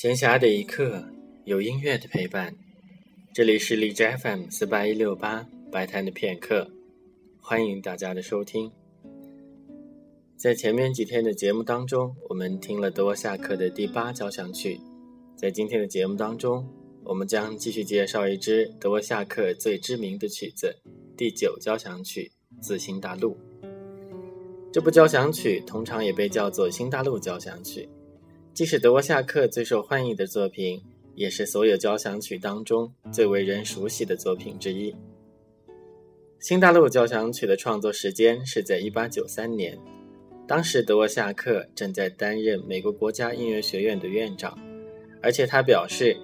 闲暇的一刻，有音乐的陪伴。这里是荔枝 FM 四八一六八白谈的片刻，欢迎大家的收听。在前面几天的节目当中，我们听了德沃夏克的第八交响曲。在今天的节目当中，我们将继续介绍一支德沃夏克最知名的曲子——第九交响曲《自新大陆》。这部交响曲通常也被叫做新大陆交响曲，既是德沃夏克最受欢迎的作品，也是所有交响曲当中最为人熟悉的作品之一。新大陆交响曲的创作时间是在1893年，当时德沃夏克正在担任美国国家音乐学院的院长。而且他表示，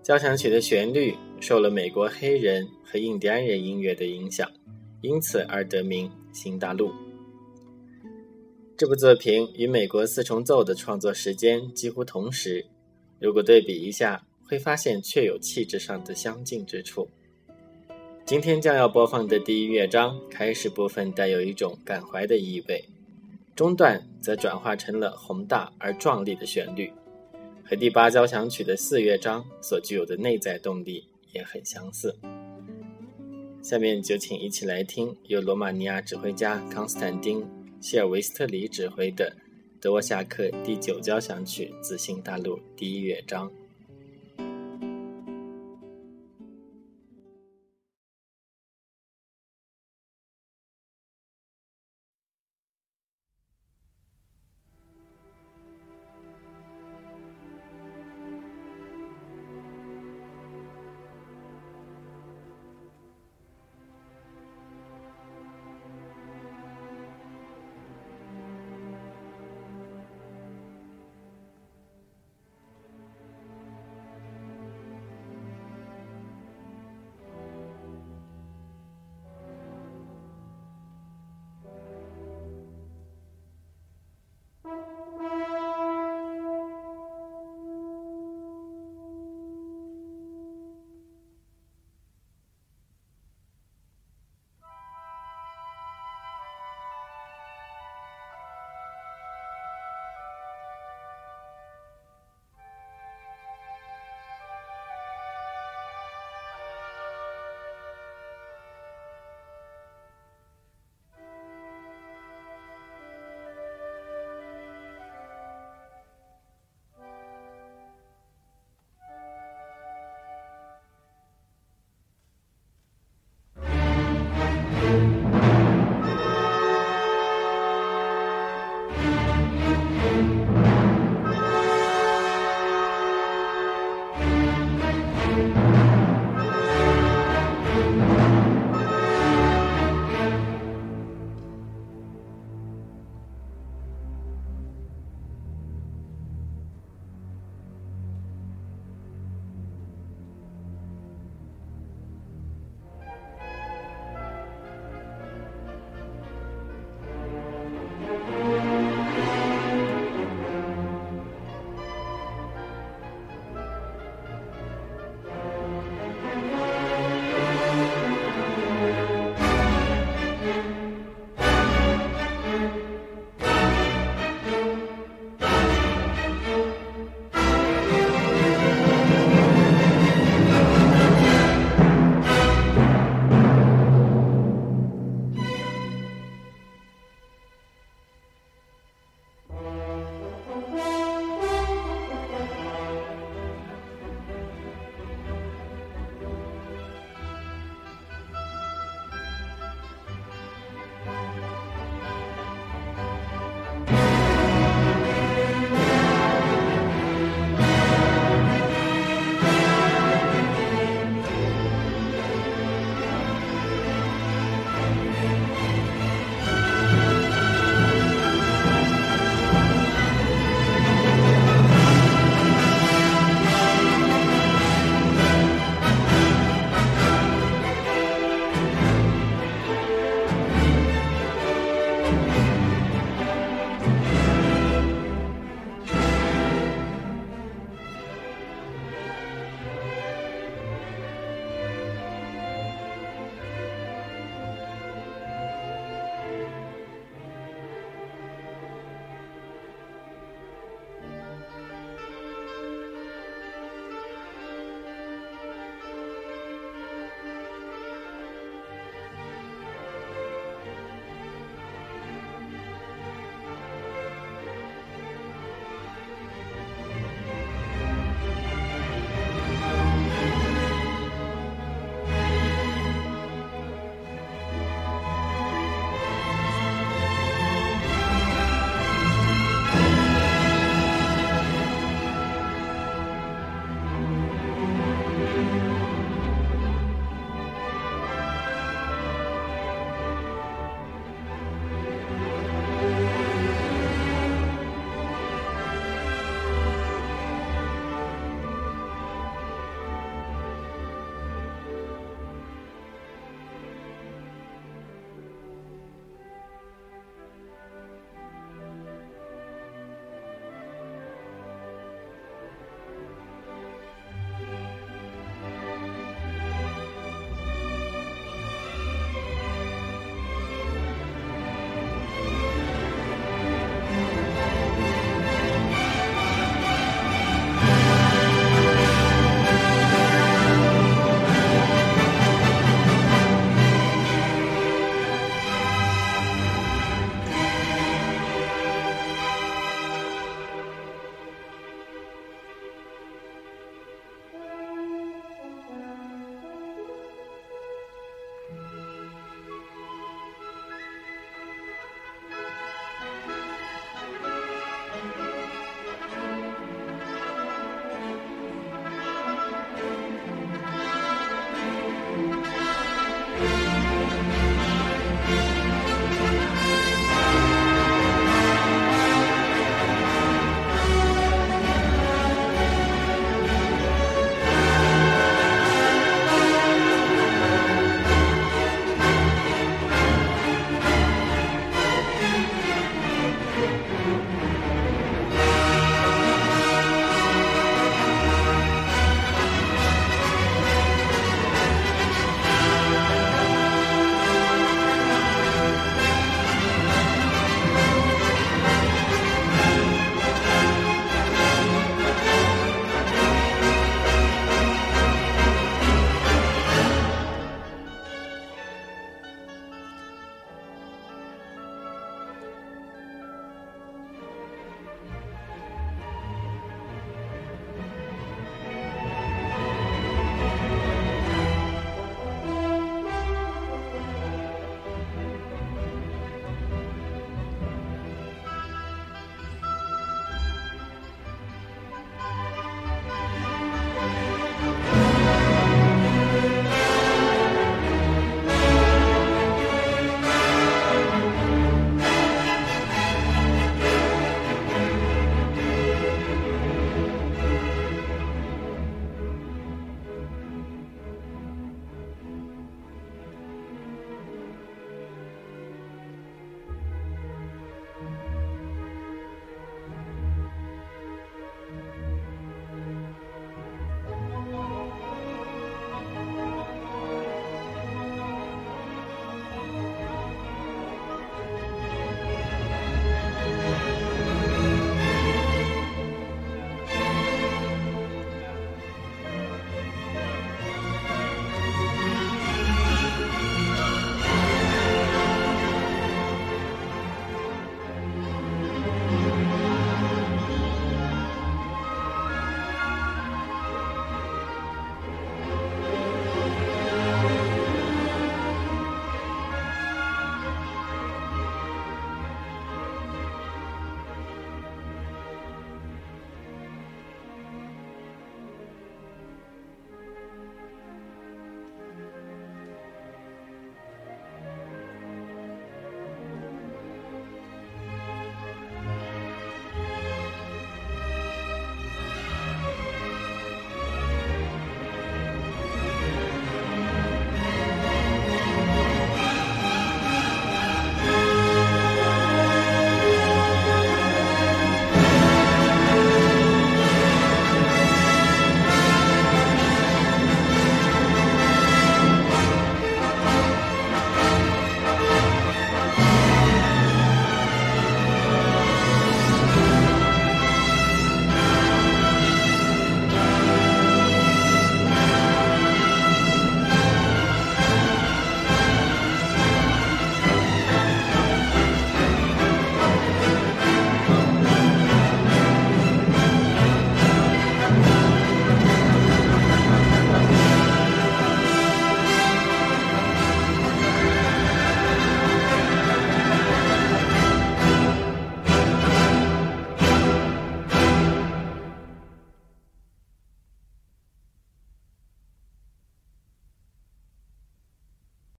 交响曲的旋律受了美国黑人和印第安人音乐的影响，因此而得名《新大陆》。这部作品与美国四重奏的创作时间几乎同时，如果对比一下，会发现确有气质上的相近之处。今天将要播放的第一乐章开始部分带有一种感怀的意味，中段则转化成了宏大而壮丽的旋律。和第八交响曲的四乐章所具有的内在动力也很相似。下面就请一起来听由罗马尼亚指挥家康斯坦丁·谢尔维斯特里指挥的德沃夏克第九交响曲《自信大陆》第一乐章。